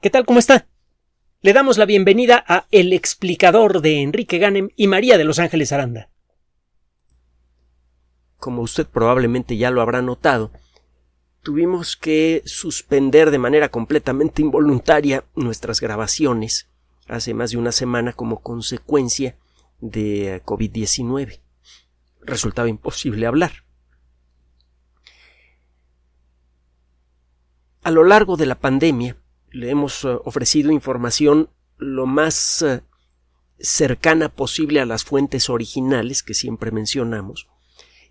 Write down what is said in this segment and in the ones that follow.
¿Qué tal? ¿Cómo está? Le damos la bienvenida a El explicador de Enrique Ganem y María de Los Ángeles Aranda. Como usted probablemente ya lo habrá notado, tuvimos que suspender de manera completamente involuntaria nuestras grabaciones hace más de una semana como consecuencia de COVID-19. Resultaba imposible hablar. A lo largo de la pandemia le hemos eh, ofrecido información lo más eh, cercana posible a las fuentes originales que siempre mencionamos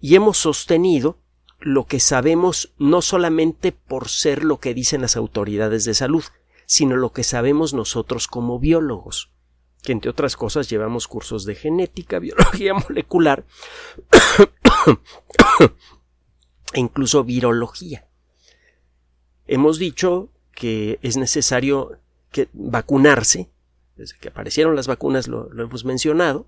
y hemos sostenido lo que sabemos no solamente por ser lo que dicen las autoridades de salud, sino lo que sabemos nosotros como biólogos, que entre otras cosas llevamos cursos de genética, biología molecular e incluso virología. Hemos dicho que es necesario que vacunarse. Desde que aparecieron las vacunas lo, hemos mencionado.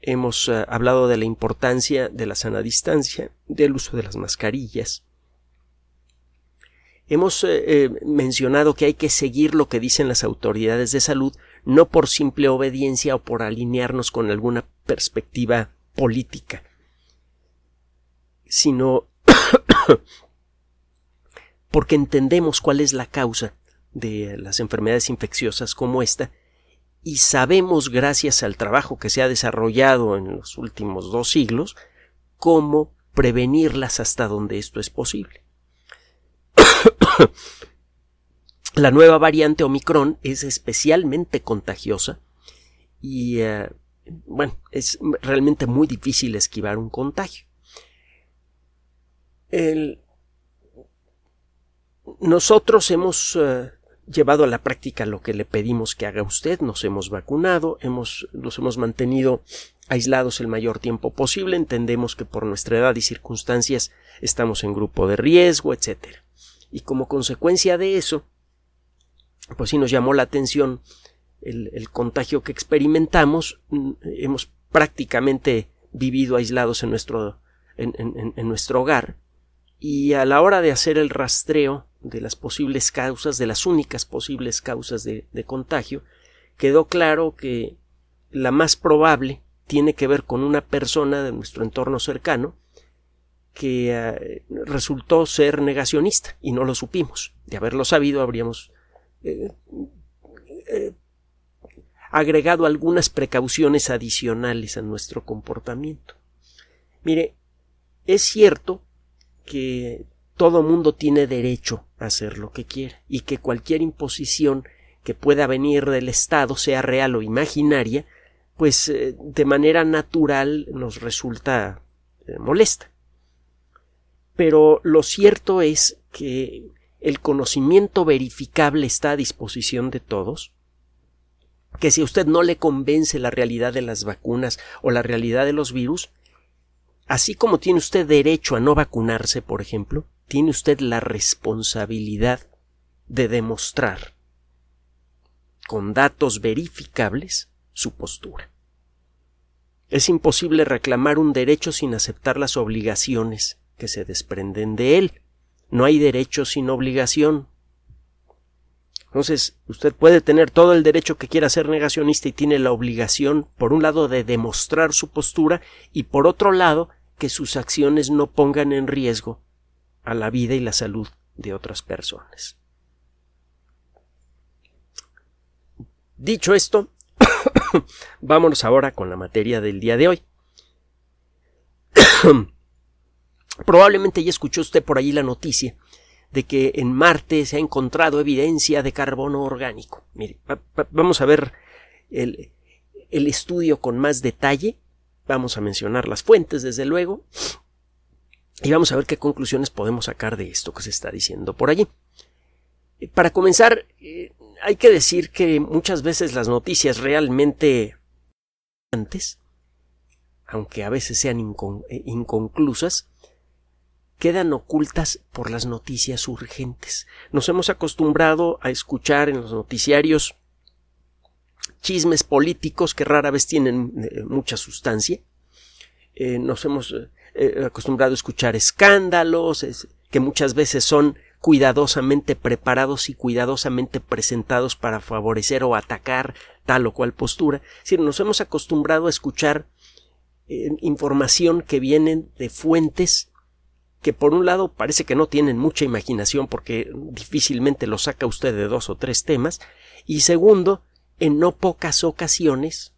Hemos eh, hablado de la importancia de la sana distancia, del uso de las mascarillas. Hemos eh, eh, mencionado que hay que seguir lo que dicen las autoridades de salud, no por simple obediencia o por alinearnos con alguna perspectiva política, sino porque entendemos cuál es la causa de las enfermedades infecciosas como esta y sabemos gracias al trabajo que se ha desarrollado en los últimos dos siglos cómo prevenirlas hasta donde esto es posible. la nueva variante Omicron es especialmente contagiosa y eh, bueno, es realmente muy difícil esquivar un contagio. El, nosotros hemos eh, llevado a la práctica lo que le pedimos que haga usted, nos hemos vacunado, hemos, nos hemos mantenido aislados el mayor tiempo posible, entendemos que por nuestra edad y circunstancias estamos en grupo de riesgo, etc. Y como consecuencia de eso, pues sí nos llamó la atención el, contagio que experimentamos, mm, hemos prácticamente vivido aislados en nuestro, en nuestro hogar, y a la hora de hacer el rastreo de las posibles causas, de las únicas posibles causas de, contagio, quedó claro que la más probable tiene que ver con una persona de nuestro entorno cercano que eh, resultó ser negacionista y no lo supimos. De haberlo sabido habríamos eh, eh, agregado algunas precauciones adicionales a nuestro comportamiento. Mire, es cierto que todo mundo tiene derecho a hacer lo que quiera y que cualquier imposición que pueda venir del Estado, sea real o imaginaria, pues eh, de manera natural nos resulta eh, molesta. Pero lo cierto es que el conocimiento verificable está a disposición de todos, que si a usted no le convence la realidad de las vacunas o la realidad de los virus, así como tiene usted derecho a no vacunarse, por ejemplo, tiene usted la responsabilidad de demostrar con datos verificables su postura. Es imposible reclamar un derecho sin aceptar las obligaciones que se desprenden de él. No hay derecho sin obligación. Entonces, usted puede tener todo el derecho que quiera ser negacionista y tiene la obligación, por un lado, de demostrar su postura y, por otro lado, que sus acciones no pongan en riesgo a la vida y la salud de otras personas. Dicho esto, vámonos ahora con la materia del día de hoy. Probablemente ya escuchó usted por allí la noticia de que en Marte se ha encontrado evidencia de carbono orgánico. Mire, vamos a ver el, el estudio con más detalle. Vamos a mencionar las fuentes, desde luego, y vamos a ver qué conclusiones podemos sacar de esto que se está diciendo por allí. Eh, para comenzar, eh, hay que decir que muchas veces las noticias realmente antes, aunque a veces sean eh, inconclusas, quedan ocultas por las noticias urgentes. Nos hemos acostumbrado a escuchar en los noticiarios chismes políticos que rara vez tienen mucha sustancia. nos hemos eh, acostumbrado a escuchar escándalos, que muchas veces son cuidadosamente preparados y cuidadosamente presentados para favorecer o atacar tal o cual postura. Nos hemos acostumbrado a escuchar eh, información que vienen de fuentes que por un lado parece que no tienen mucha imaginación porque difícilmente lo saca usted de dos o tres temas, y segundo, en no pocas ocasiones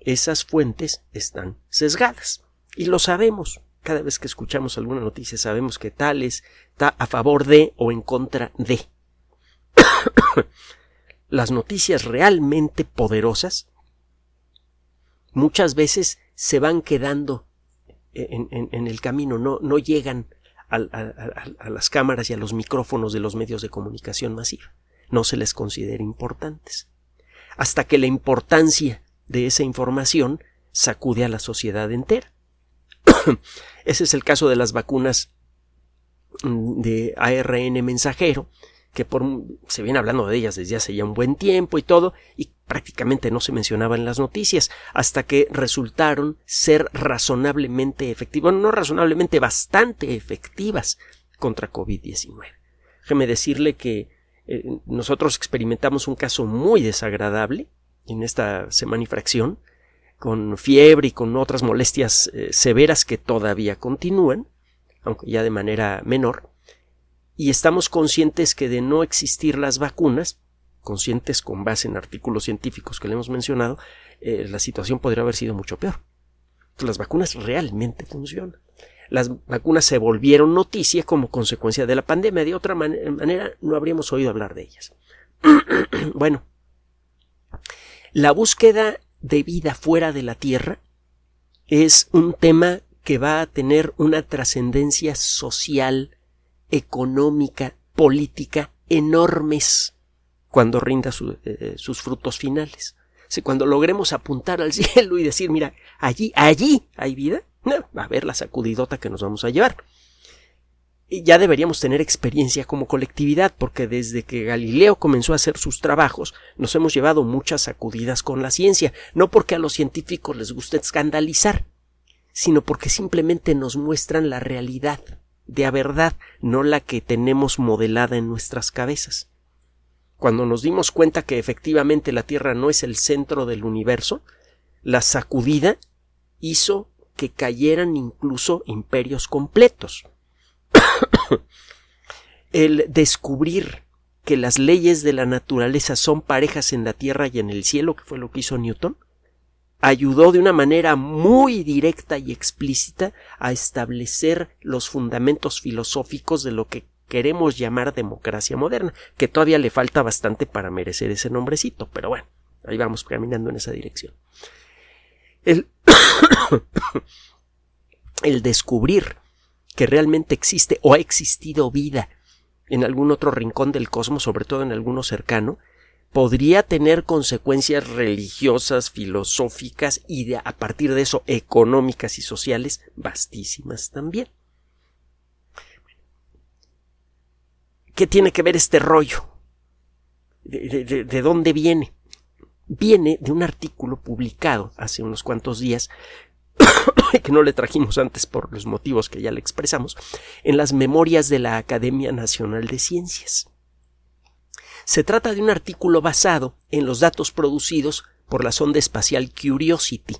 esas fuentes están sesgadas. Y lo sabemos. Cada vez que escuchamos alguna noticia sabemos que tal está a favor de o en contra de. Las noticias realmente poderosas muchas veces se van quedando en, el camino, no, no llegan a, las cámaras y a los micrófonos de los medios de comunicación masiva. No se les considera importantes. Hasta que la importancia de esa información sacude a la sociedad entera. Ese es el caso de las vacunas mm, de ARN mensajero, que por, se viene hablando de ellas desde hace ya un buen tiempo y todo, prácticamente no se mencionaba en las noticias, hasta que resultaron ser razonablemente efectivas, no razonablemente, bastante efectivas contra COVID-19. Déjeme decirle que eh, nosotros experimentamos un caso muy desagradable en esta semana y fracción, con fiebre y con otras molestias eh, severas que todavía continúan, aunque ya de manera menor, y estamos conscientes que de no existir las vacunas, conscientes con base en artículos científicos que le hemos mencionado, eh, la situación podría haber sido mucho peor. Las vacunas realmente funcionan. Las vacunas se volvieron noticia como consecuencia de la pandemia. De otra manera, no habríamos oído hablar de ellas. bueno, la búsqueda de vida fuera de la Tierra es un tema que va a tener una trascendencia social económica, política enormes cuando rinda eh, sus frutos finales. Si cuando logremos apuntar al cielo y decir, mira, allí, allí hay vida, va a haber la sacudidota que nos vamos a llevar. Y ya deberíamos tener experiencia como colectividad, porque desde que Galileo comenzó a hacer sus trabajos, nos hemos llevado muchas sacudidas con la ciencia, no porque a los científicos les guste escandalizar, sino porque simplemente nos muestran la realidad de a verdad, no la que tenemos modelada en nuestras cabezas. Cuando nos dimos cuenta que efectivamente la Tierra no es el centro del universo, la sacudida hizo que cayeran incluso imperios completos. el descubrir que las leyes de la naturaleza son parejas en la Tierra y en el cielo, que fue lo que hizo Newton, ayudó de una manera muy directa y explícita a establecer los fundamentos filosóficos de lo que queremos llamar democracia moderna, que todavía le falta bastante para merecer ese nombrecito, pero bueno, ahí vamos caminando en esa dirección. El, el descubrir que realmente existe o ha existido vida en algún otro rincón del cosmos, sobre todo en alguno cercano, podría tener consecuencias religiosas, filosóficas y a partir de eso económicas y sociales vastísimas también. ¿Qué tiene que ver este rollo? ¿De, de, dónde viene? Viene de un artículo publicado hace unos cuantos días que no le trajimos antes por los motivos que ya le expresamos, en las memorias de la Academia Nacional de Ciencias. Se trata de un artículo basado en los datos producidos por la sonda espacial Curiosity.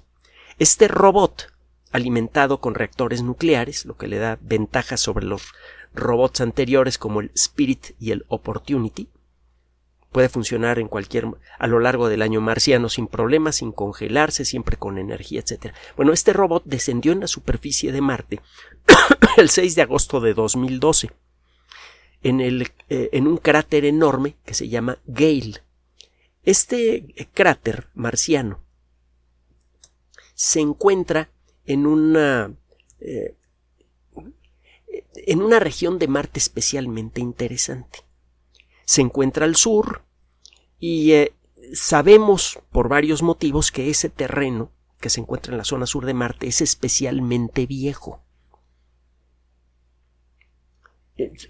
Este robot, alimentado con reactores nucleares, lo que le da ventajas sobre los robots anteriores como el Spirit y el Opportunity, puede funcionar en cualquier a lo largo del año marciano sin problemas, sin congelarse, siempre con energía, etc. Bueno, este robot descendió en la superficie de Marte el 6 de agosto de 2012 en, el, eh, en un cráter enorme que se llama Gale. Este eh, cráter marciano se encuentra en una eh, en una región de Marte especialmente interesante. Se encuentra al sur y sabemos por varios motivos que ese terreno que se encuentra en la zona sur de Marte es especialmente viejo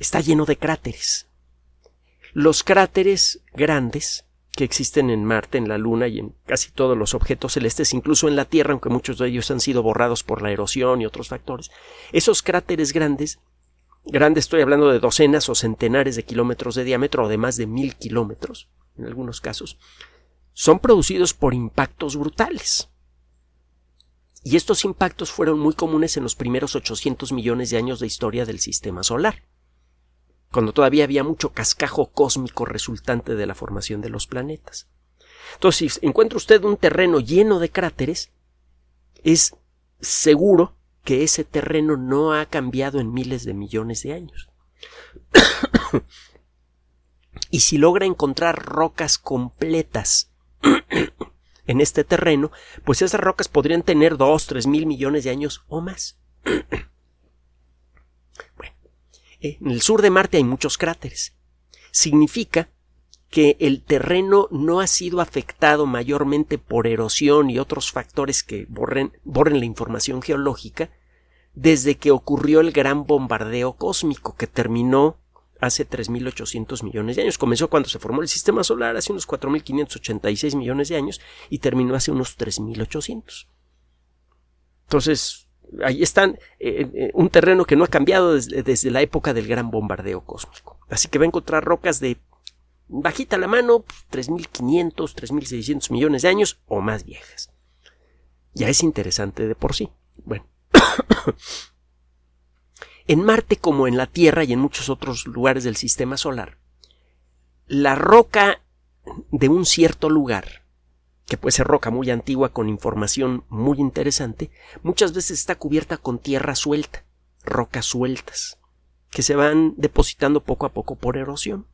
está lleno de cráteres. Los cráteres grandes que existen en Marte, en la Luna y en casi todos los objetos celestes, incluso en la Tierra, aunque muchos de ellos han sido borrados por la erosión y otros factores, esos cráteres grandes grande estoy hablando de docenas o centenares de kilómetros de diámetro o de más de mil kilómetros, en algunos casos, son producidos por impactos brutales. Y estos impactos fueron muy comunes en los primeros 800 millones de años de historia del sistema solar, cuando todavía había mucho cascajo cósmico resultante de la formación de los planetas. Entonces, si encuentra usted un terreno lleno de cráteres, es seguro que ese terreno no ha cambiado en miles de millones de años. y si logra encontrar rocas completas en este terreno, pues esas rocas podrían tener dos, tres mil millones de años o más. bueno, en el sur de Marte hay muchos cráteres. Significa que el terreno no ha sido afectado mayormente por erosión y otros factores que borren, borren la información geológica desde que ocurrió el gran bombardeo cósmico que terminó hace 3.800 millones de años. Comenzó cuando se formó el sistema solar hace unos 4.586 millones de años y terminó hace unos 3.800. Entonces, ahí están eh, eh, un terreno que no ha cambiado desde, desde, la época del gran bombardeo cósmico. Así que va a encontrar rocas de bajita la mano, 3.500, 3.600 millones de años o más viejas. Ya es interesante de por sí. Bueno. en Marte como en la Tierra y en muchos otros lugares del sistema solar, la roca de un cierto lugar, que puede ser roca muy antigua con información muy interesante, muchas veces está cubierta con tierra suelta, rocas sueltas, que se van depositando poco a poco por erosión.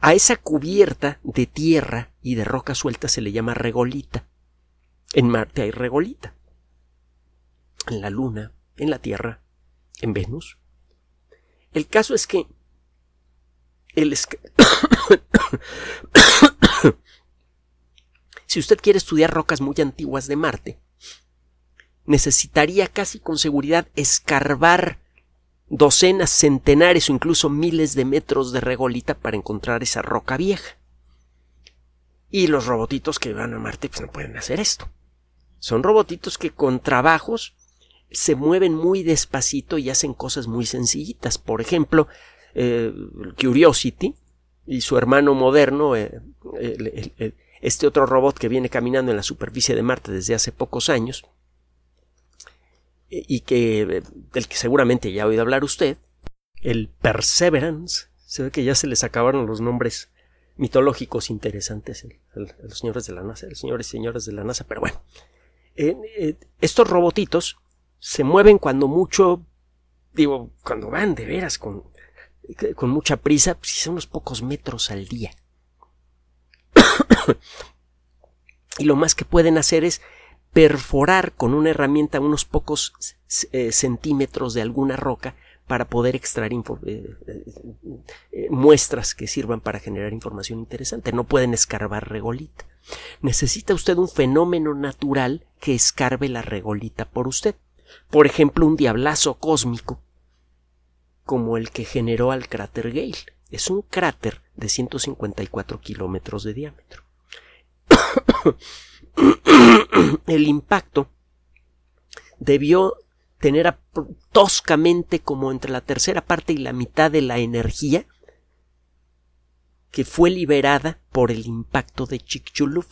A esa cubierta de tierra y de roca suelta se le llama regolita. En Marte hay regolita. En la Luna, en la Tierra, en Venus. El caso es que el si usted quiere estudiar rocas muy antiguas de Marte, necesitaría casi con seguridad escarbar docenas, centenares o incluso miles de metros de regolita para encontrar esa roca vieja. Y los robotitos que van a Marte pues no pueden hacer esto. Son robotitos que con trabajos se mueven muy despacito y hacen cosas muy sencillitas. Por ejemplo, eh, Curiosity y su hermano moderno, eh, este otro robot que viene caminando en la superficie de Marte desde hace pocos años, y que del que seguramente ya ha oído hablar usted, el Perseverance, se ve que ya se les acabaron los nombres mitológicos interesantes a los señores de la NASA, los señores y señoras de la NASA, pero bueno, eh, estos robotitos se mueven cuando mucho, digo, cuando van de veras con, con mucha prisa, pues son unos pocos metros al día. y lo más que pueden hacer es perforar con una herramienta unos pocos eh, centímetros de alguna roca para poder extraer eh, eh, muestras que sirvan para generar información interesante. No pueden escarbar regolita. Necesita usted un fenómeno natural que escarbe la regolita por usted. Por ejemplo, un diablazo cósmico como el que generó al cráter Gale. Es un cráter de 154 kilómetros de diámetro. el impacto debió tener toscamente como entre la tercera parte y la mitad de la energía que fue liberada por el impacto de Chicxulub.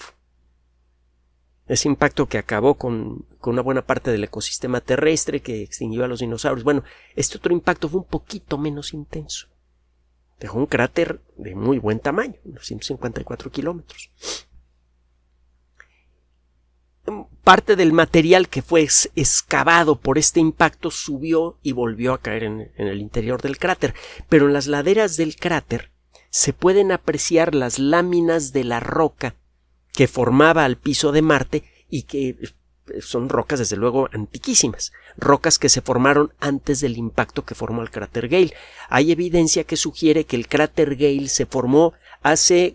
Ese impacto que acabó con, con, una buena parte del ecosistema terrestre, que extinguió a los dinosaurios. Bueno, este otro impacto fue un poquito menos intenso. Dejó un cráter de muy buen tamaño, unos 154 kilómetros parte del material que fue excavado por este impacto subió y volvió a caer en, el interior del cráter, pero en las laderas del cráter se pueden apreciar las láminas de la roca que formaba al piso de Marte y que eh, son rocas desde luego antiquísimas, rocas que se formaron antes del impacto que formó el cráter Gale. Hay evidencia que sugiere que el cráter Gale se formó hace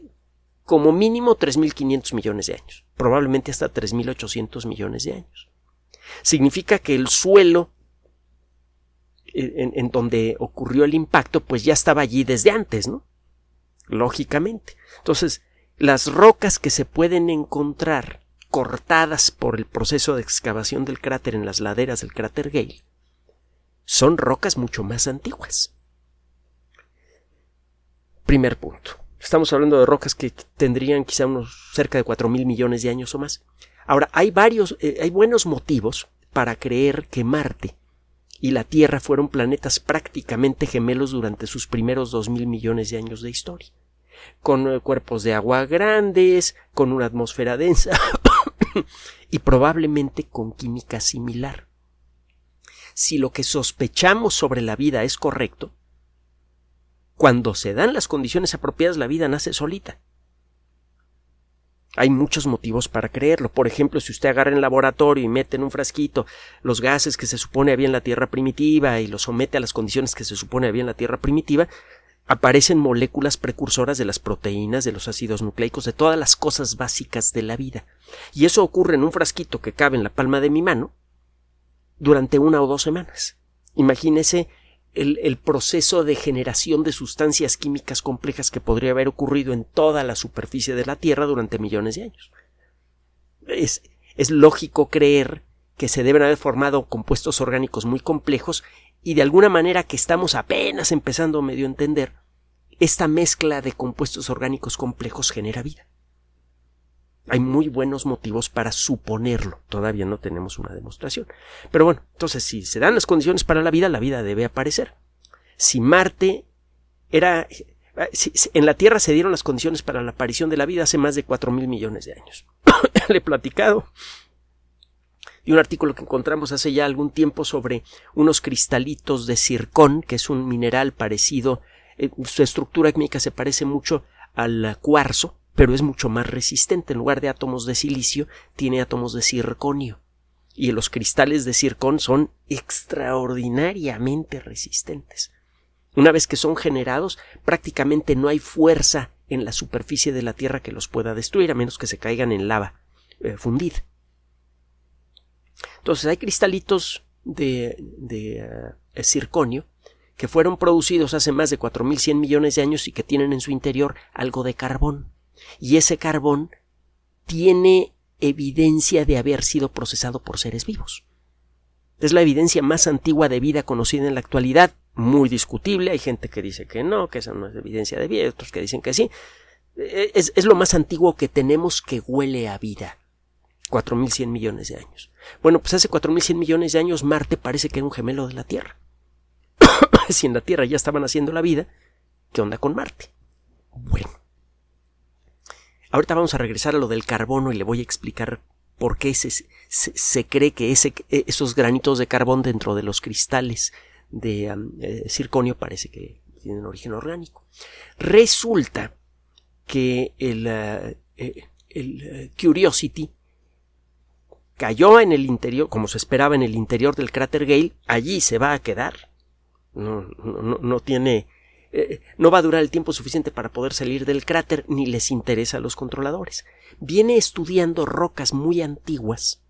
como mínimo 3.500 millones de años probablemente hasta 3.800 millones de años. Significa que el suelo eh, en, donde ocurrió el impacto, pues ya estaba allí desde antes, ¿no? Lógicamente. Entonces, las rocas que se pueden encontrar cortadas por el proceso de excavación del cráter en las laderas del cráter Gale son rocas mucho más antiguas. Primer punto. Estamos hablando de rocas que tendrían quizá unos cerca de cuatro mil millones de años o más. Ahora, hay varios, eh, hay buenos motivos para creer que Marte y la Tierra fueron planetas prácticamente gemelos durante sus primeros dos mil millones de años de historia. Con eh, cuerpos de agua grandes, con una atmósfera densa y probablemente con química similar. Si lo que sospechamos sobre la vida es correcto, cuando se dan las condiciones apropiadas la vida nace solita. Hay muchos motivos para creerlo. Por ejemplo, si usted agarra en laboratorio y mete en un frasquito los gases que se supone había en la Tierra primitiva y los somete a las condiciones que se supone había en la Tierra primitiva, aparecen moléculas precursoras de las proteínas, de los ácidos nucleicos, de todas las cosas básicas de la vida. Y eso ocurre en un frasquito que cabe en la palma de mi mano durante una o dos semanas. Imagínese el, proceso de generación de sustancias químicas complejas que podría haber ocurrido en toda la superficie de la Tierra durante millones de años. Es, lógico creer que se deben haber formado compuestos orgánicos muy complejos y de alguna manera que estamos apenas empezando a medio entender, esta mezcla de compuestos orgánicos complejos genera vida. Hay muy buenos motivos para suponerlo. Todavía no tenemos una demostración. Pero bueno, entonces si se dan las condiciones para la vida, la vida debe aparecer. Si Marte era... en la Tierra se dieron las condiciones para la aparición de la vida hace más de cuatro mil millones de años. Le he platicado de un artículo que encontramos hace ya algún tiempo sobre unos cristalitos de circón, que es un mineral parecido, eh, su estructura química se parece mucho al cuarzo, pero es mucho más resistente. En lugar de átomos de silicio, tiene átomos de circonio. Y los cristales de circón son extraordinariamente resistentes. Una vez que son generados, prácticamente no hay fuerza en la superficie de la Tierra que los pueda destruir, a menos que se caigan en lava eh, fundida. Entonces hay cristalitos de, de eh, circonio que fueron producidos hace más de 4.100 millones de años y que tienen en su interior algo de carbón y ese carbón tiene evidencia de haber sido procesado por seres vivos. Es la evidencia más antigua de vida conocida en la actualidad, muy discutible. Hay gente que dice que no, que esa no es evidencia de vida, otros que dicen que sí. E, es, es lo más antiguo que tenemos que huele a vida. 4.100 millones de años. Bueno, pues hace 4.100 millones de años Marte parece que era un gemelo de la Tierra. si en la Tierra ya estaban haciendo la vida, ¿qué onda con Marte? Bueno, Ahorita vamos a regresar a lo del carbono y le voy a explicar por qué se, cree que ese, esos granitos de carbón dentro de los cristales de eh, circonio parece que tienen origen orgánico. Resulta que el, eh, eh, Curiosity cayó en el interior, como se esperaba, en el interior del cráter Gale, allí se va a quedar. No, no, no tiene eh, no va a durar el tiempo suficiente para poder salir del cráter ni les interesa a los controladores. Viene estudiando rocas muy antiguas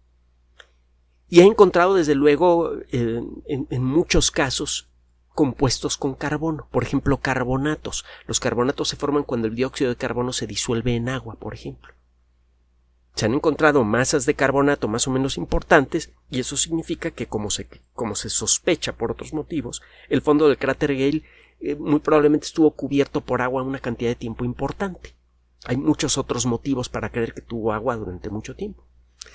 y ha encontrado desde luego eh, en, muchos casos compuestos con carbono, por ejemplo carbonatos. Los carbonatos se forman cuando el dióxido de carbono se disuelve en agua, por ejemplo. Se han encontrado masas de carbonato más o menos importantes y eso significa que como se, como se sospecha por otros motivos, el fondo del cráter Gale eh, muy probablemente estuvo cubierto por agua una cantidad de tiempo importante. Hay muchos otros motivos para creer que tuvo agua durante mucho tiempo.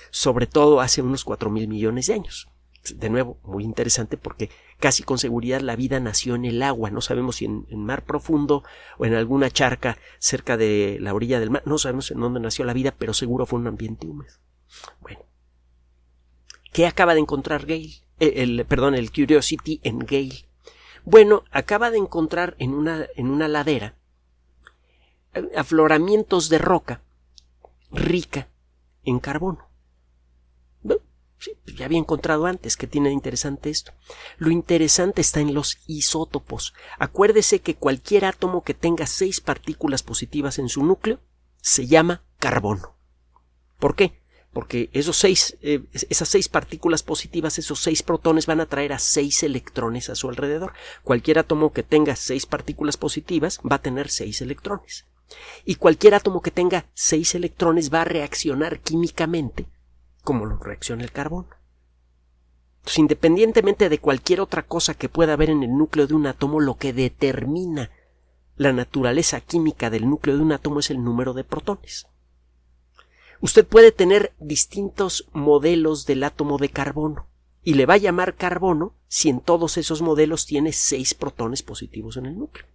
Sobre todo hace unos cuatro mil millones de años. De nuevo, muy interesante porque casi con seguridad la vida nació en el agua. No sabemos si en, en mar profundo o en alguna charca cerca de la orilla del mar. No sabemos en dónde nació la vida, pero seguro fue un ambiente húmedo. Bueno. ¿Qué acaba de encontrar Gale? Eh, el, perdón, el Curiosity en Gale. Bueno, acaba de encontrar en una, en una ladera eh, afloramientos de roca rica en carbono. Sí, pues ya había encontrado antes que tiene interesante esto. Lo interesante está en los isótopos. Acuérdese que cualquier átomo que tenga seis partículas positivas en su núcleo se llama carbono. ¿Por qué? Porque esos seis, eh, esas seis partículas positivas, esos seis protones van a traer a seis electrones a su alrededor. Cualquier átomo que tenga seis partículas positivas va a tener seis electrones. Y cualquier átomo que tenga seis electrones va a reaccionar químicamente como lo reacciona el carbono. Entonces, independientemente de cualquier otra cosa que pueda haber en el núcleo de un átomo, lo que determina la naturaleza química del núcleo de un átomo es el número de protones. Usted puede tener distintos modelos del átomo de carbono y le va a llamar carbono si en todos esos modelos tiene seis protones positivos en el núcleo.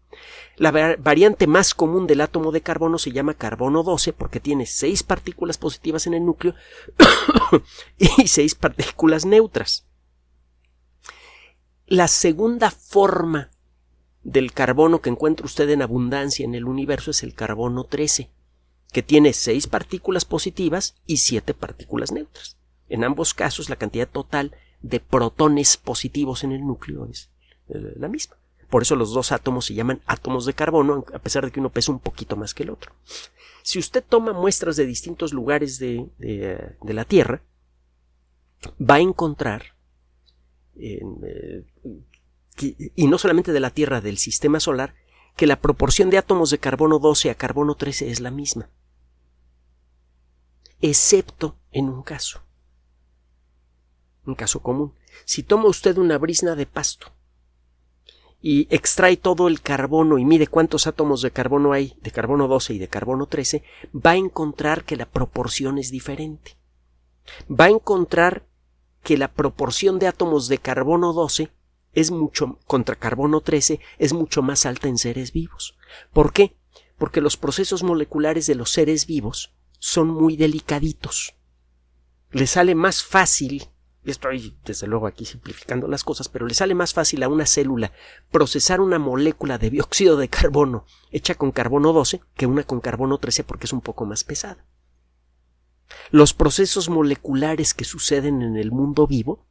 La variante más común del átomo de carbono se llama carbono 12 porque tiene seis partículas positivas en el núcleo y seis partículas neutras. La segunda forma del carbono que encuentra usted en abundancia en el universo es el carbono 13, que tiene seis partículas positivas y siete partículas neutras. En ambos casos la cantidad total de protones positivos en el núcleo es eh, la misma. Por eso los dos átomos se llaman átomos de carbono, a pesar de que uno pesa un poquito más que el otro. Si usted toma muestras de distintos lugares de, la Tierra, va a encontrar eh, y no solamente de la Tierra, del sistema solar, que la proporción de átomos de carbono 12 a carbono 13 es la misma. Excepto en un caso. Un caso común. Si toma usted una brisna de pasto y extrae todo el carbono y mide cuántos átomos de carbono hay, de carbono 12 y de carbono 13, va a encontrar que la proporción es diferente. Va a encontrar que la proporción de átomos de carbono 12 es mucho contra carbono 13 es mucho más alta en seres vivos. ¿Por qué? Porque los procesos moleculares de los seres vivos son muy delicaditos. Le sale más fácil, estoy desde luego aquí simplificando las cosas, pero le sale más fácil a una célula procesar una molécula de dióxido de carbono hecha con carbono 12 que una con carbono 13 porque es un poco más pesada. Los procesos moleculares que suceden en el mundo vivo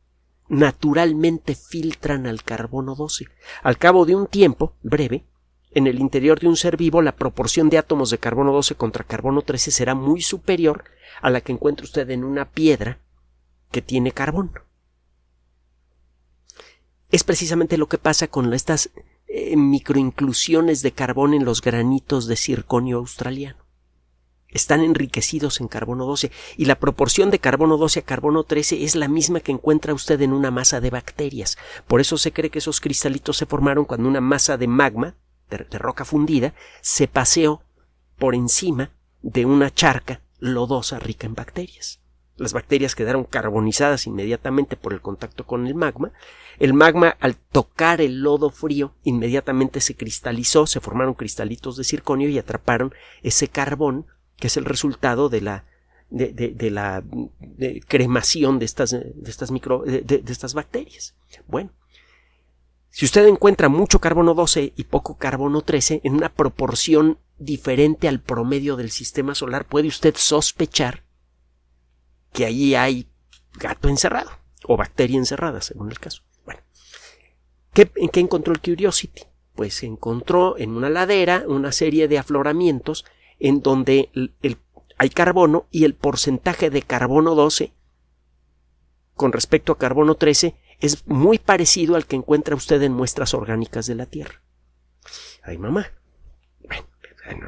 naturalmente filtran al carbono 12. Al cabo de un tiempo breve, en el interior de un ser vivo la proporción de átomos de carbono 12 contra carbono 13 será muy superior a la que encuentra usted en una piedra que tiene carbono. Es precisamente lo que pasa con estas eh, microinclusiones de carbón en los granitos de circonio australiano están enriquecidos en carbono 12 y la proporción de carbono 12 a carbono 13 es la misma que encuentra usted en una masa de bacterias. Por eso se cree que esos cristalitos se formaron cuando una masa de magma, de, roca fundida, se paseó por encima de una charca lodosa rica en bacterias. Las bacterias quedaron carbonizadas inmediatamente por el contacto con el magma. El magma, al tocar el lodo frío, inmediatamente se cristalizó, se formaron cristalitos de circonio y atraparon ese carbón que es el resultado de la de, la cremación de estas, de estas micro, de, estas bacterias. Bueno, si usted encuentra mucho carbono 12 y poco carbono 13 en una proporción diferente al promedio del sistema solar, puede usted sospechar que allí hay gato encerrado o bacteria encerrada, según el caso. Bueno, ¿qué, ¿en qué encontró el Curiosity? Pues encontró en una ladera una serie de afloramientos en donde hay carbono y el porcentaje de carbono 12 con respecto a carbono 13 es muy parecido al que encuentra usted en muestras orgánicas de la Tierra. Ay, mamá.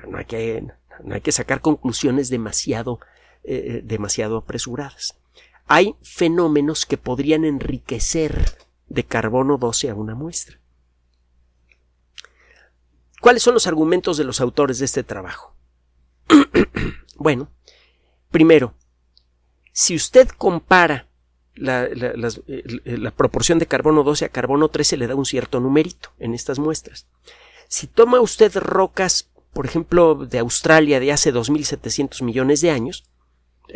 No, hay, que, no hay que sacar conclusiones demasiado, eh, demasiado apresuradas. Hay fenómenos que podrían enriquecer de carbono 12 a una muestra. ¿Cuáles son los argumentos de los autores de este trabajo? bueno, primero, si usted compara la, proporción de carbono 12 a carbono 13 le da un cierto numerito en estas muestras. Si toma usted rocas, por ejemplo, de Australia de hace 2.700 millones de años,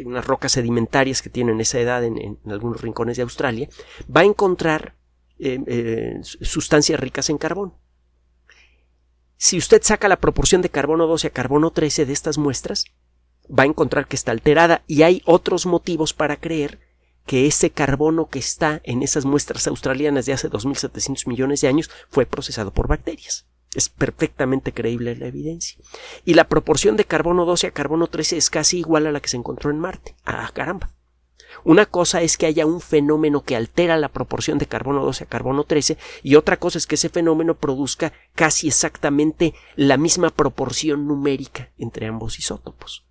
unas rocas sedimentarias que tienen esa edad en, algunos rincones de Australia, va a encontrar eh, eh, sustancias ricas en carbono. Si usted saca la proporción de carbono 12 a carbono 13 de estas muestras, va a encontrar que está alterada y hay otros motivos para creer que ese carbono que está en esas muestras australianas de hace 2.700 millones de años fue procesado por bacterias. Es perfectamente creíble la evidencia. Y la proporción de carbono 12 a carbono 13 es casi igual a la que se encontró en Marte. Ah, caramba. Una cosa es que haya un fenómeno que altera la proporción de carbono 12 a carbono 13 y otra cosa es que ese fenómeno produzca casi exactamente la misma proporción numérica entre ambos isótopos.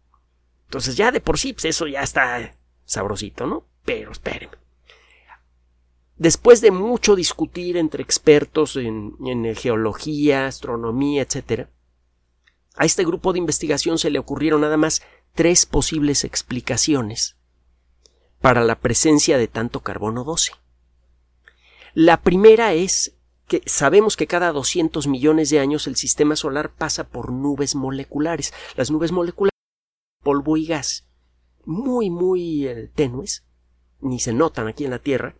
Entonces ya de por sí pues eso ya está sabrosito, ¿no? Pero espérenme. Después de mucho discutir entre expertos en, geología, astronomía, etc., a este grupo de investigación se le ocurrieron nada más tres posibles explicaciones para la presencia de tanto carbono 12. La primera es que sabemos que cada 200 millones de años el sistema solar pasa por nubes moleculares. Las nubes moleculares, polvo y gas, muy, muy eh, tenues, ni se notan aquí en la Tierra,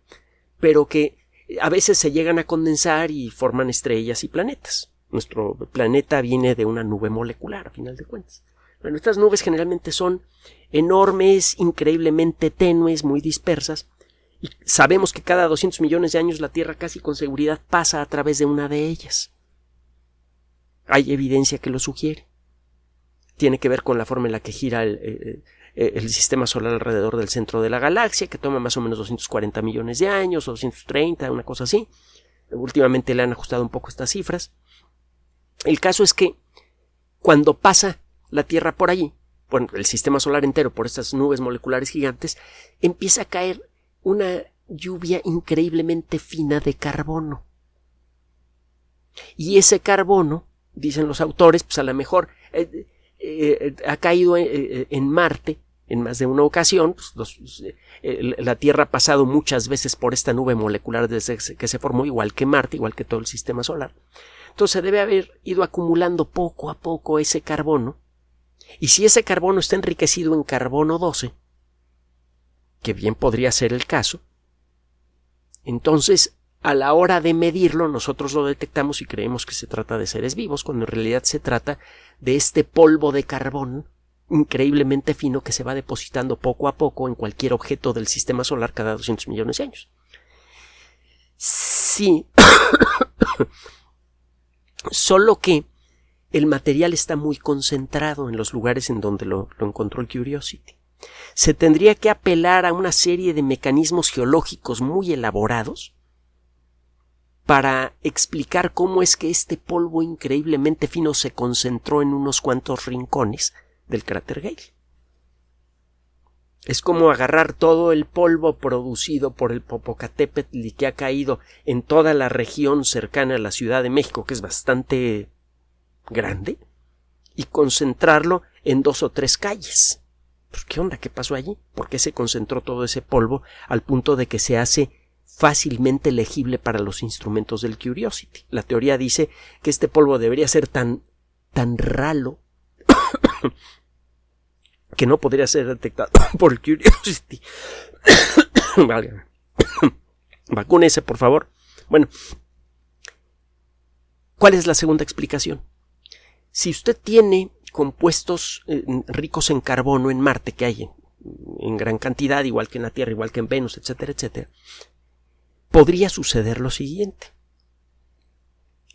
pero que a veces se llegan a condensar y forman estrellas y planetas. Nuestro planeta viene de una nube molecular, a final de cuentas. Bueno, estas nubes generalmente son enormes, increíblemente tenues, muy dispersas, y sabemos que cada 200 millones de años la Tierra casi con seguridad pasa a través de una de ellas. Hay evidencia que lo sugiere. Tiene que ver con la forma en la que gira el, eh, eh, el sistema solar alrededor del centro de la galaxia, que toma más o menos 240 millones de años, o 230, una cosa así. Últimamente le han ajustado un poco estas cifras. El caso es que cuando pasa la Tierra por allí, bueno, el sistema solar entero por estas nubes moleculares gigantes, empieza a caer una lluvia increíblemente fina de carbono. Y ese carbono, dicen los autores, pues a lo mejor eh, eh, ha caído en Marte en más de una ocasión. Pues, la Tierra ha pasado muchas veces por esta nube molecular desde que se formó, igual que Marte, igual que todo el sistema solar. Entonces debe haber ido acumulando poco a poco ese carbono. Y si ese carbono está enriquecido en carbono 12, que bien podría ser el caso, entonces a la hora de medirlo nosotros lo detectamos y creemos que se trata de seres vivos, cuando en realidad se trata de este polvo de carbón increíblemente fino que se va depositando poco a poco en cualquier objeto del sistema solar cada 200 millones de años. Sí. Solo que el material está muy concentrado en los lugares en donde lo, lo encontró el Curiosity se tendría que apelar a una serie de mecanismos geológicos muy elaborados para explicar cómo es que este polvo increíblemente fino se concentró en unos cuantos rincones del cráter Gale. Es como agarrar todo el polvo producido por el Popocatépetl y que ha caído en toda la región cercana a la Ciudad de México, que es bastante grande, y concentrarlo en dos o tres calles. Pues, ¿Qué onda? ¿Qué pasó allí? ¿Por qué se concentró todo ese polvo al punto de que se hace fácilmente legible para los instrumentos del Curiosity? La teoría dice que este polvo debería ser tan tan ralo que no podría ser detectado por Curiosity. Vacúnese, por favor. Bueno, ¿cuál es la segunda explicación? Si usted tiene compuestos eh, ricos en carbono en Marte que hay en, gran cantidad, igual que en la Tierra, igual que en Venus, etcétera, etcétera, podría suceder lo siguiente.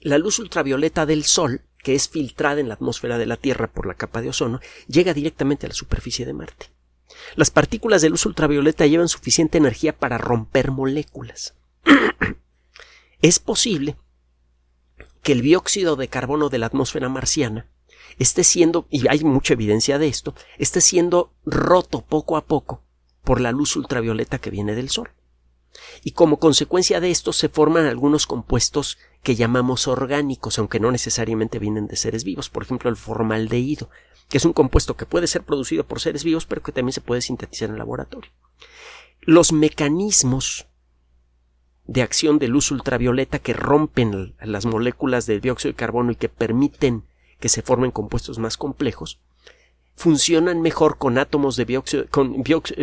La luz ultravioleta del Sol, que es filtrada en la atmósfera de la Tierra por la capa de ozono, llega directamente a la superficie de Marte. Las partículas de luz ultravioleta llevan suficiente energía para romper moléculas. es posible que el dióxido de carbono de la atmósfera marciana esté siendo, y hay mucha evidencia de esto, esté siendo roto poco a poco por la luz ultravioleta que viene del Sol. Y como consecuencia de esto se forman algunos compuestos que llamamos orgánicos, aunque no necesariamente vienen de seres vivos, por ejemplo el formaldehído, que es un compuesto que puede ser producido por seres vivos, pero que también se puede sintetizar en el laboratorio. Los mecanismos de acción de luz ultravioleta que rompen las moléculas de dióxido de carbono y que permiten que se formen compuestos más complejos, funcionan mejor con átomos de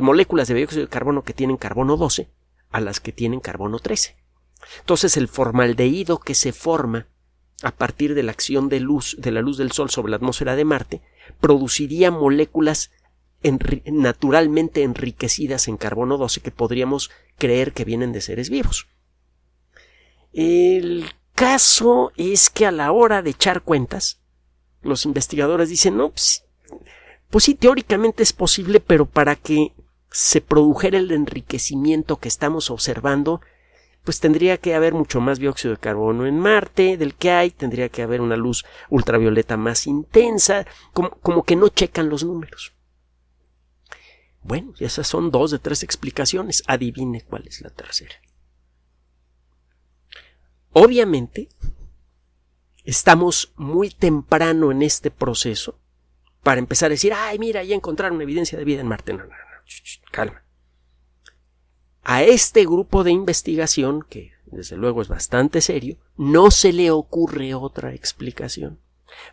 moléculas de dióxido de carbono que tienen carbono 12 a las que tienen carbono 13. Entonces el formaldehído que se forma a partir de la acción de luz de la luz del Sol sobre la atmósfera de Marte produciría moléculas naturalmente enriquecidas en carbono 12 que podríamos creer que vienen de seres vivos. El caso es que a la hora de echar cuentas, los investigadores dicen, no, pues, pues, sí, teóricamente es posible, pero para que se produjera el enriquecimiento que estamos observando, pues tendría que haber mucho más dióxido de carbono en Marte del que hay, tendría que haber una luz ultravioleta más intensa, como, como que no checan los números. Bueno, esas son dos de tres explicaciones. Adivine cuál es la tercera. Obviamente, estamos muy temprano en este proceso para empezar a decir, ay, mira, ya encontraron evidencia de vida en Marte. No, no, no, calma. A este grupo de investigación, que desde luego es bastante serio, no se le ocurre otra explicación.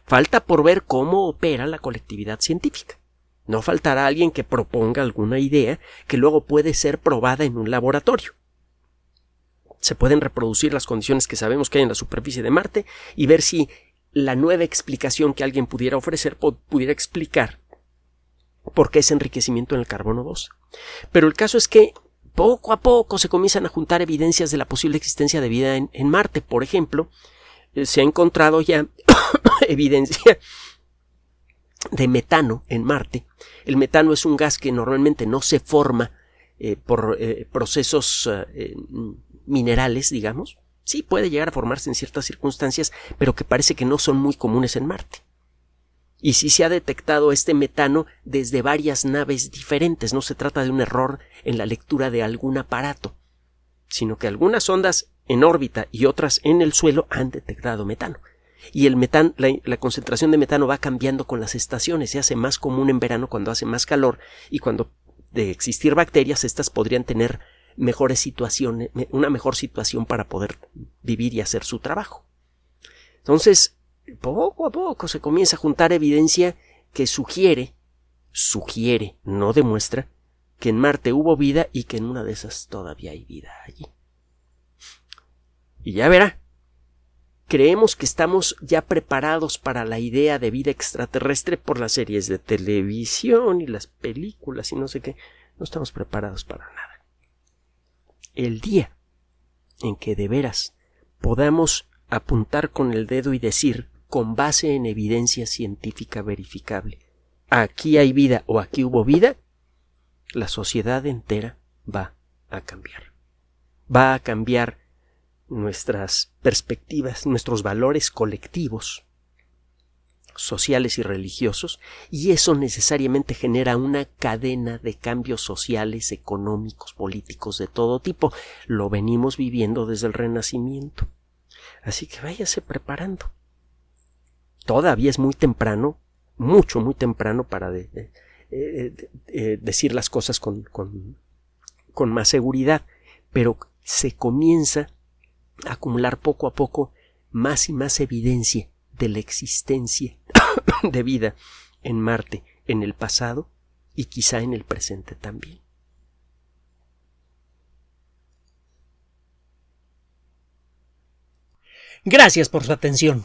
Falta por ver cómo opera la colectividad científica. No faltará alguien que proponga alguna idea que luego puede ser probada en un laboratorio. Se pueden reproducir las condiciones que sabemos que hay en la superficie de Marte y ver si la nueva explicación que alguien pudiera ofrecer pudiera explicar por qué ese enriquecimiento en el carbono 2. Pero el caso es que poco a poco se comienzan a juntar evidencias de la posible existencia de vida en, Marte. Por ejemplo, eh, se ha encontrado ya evidencia de metano en Marte. El metano es un gas que normalmente no se forma eh, por eh, procesos minerales, digamos. Sí, puede llegar a formarse en ciertas circunstancias, pero que parece que no son muy comunes en Marte. Y sí se ha detectado este metano desde varias naves diferentes. No se trata de un error en la lectura de algún aparato, sino que algunas ondas en órbita y otras en el suelo han detectado metano y el metano, la, concentración de metano va cambiando con las estaciones, se hace más común en verano cuando hace más calor y cuando de existir bacterias estas podrían tener mejores situaciones, una mejor situación para poder vivir y hacer su trabajo. Entonces, poco a poco se comienza a juntar evidencia que sugiere, sugiere, no demuestra, que en Marte hubo vida y que en una de esas todavía hay vida allí. Y ya verá, creemos que estamos ya preparados para la idea de vida extraterrestre por las series de televisión y las películas y no sé qué. No estamos preparados para nada. El día en que de veras podamos apuntar con el dedo y decir, con base en evidencia científica verificable, aquí hay vida o aquí hubo vida, la sociedad entera va a cambiar. Va a cambiar nuestras perspectivas, nuestros valores colectivos, sociales y religiosos, y eso necesariamente genera una cadena de cambios sociales, económicos, políticos de todo tipo. Lo venimos viviendo desde el Renacimiento. Así que váyase preparando. Todavía es muy temprano, mucho, muy temprano para eh, eh, decir las cosas con, con, más seguridad, pero se comienza acumular poco a poco más y más evidencia de la existencia de vida en Marte en el pasado y quizá en el presente también. Gracias por su atención.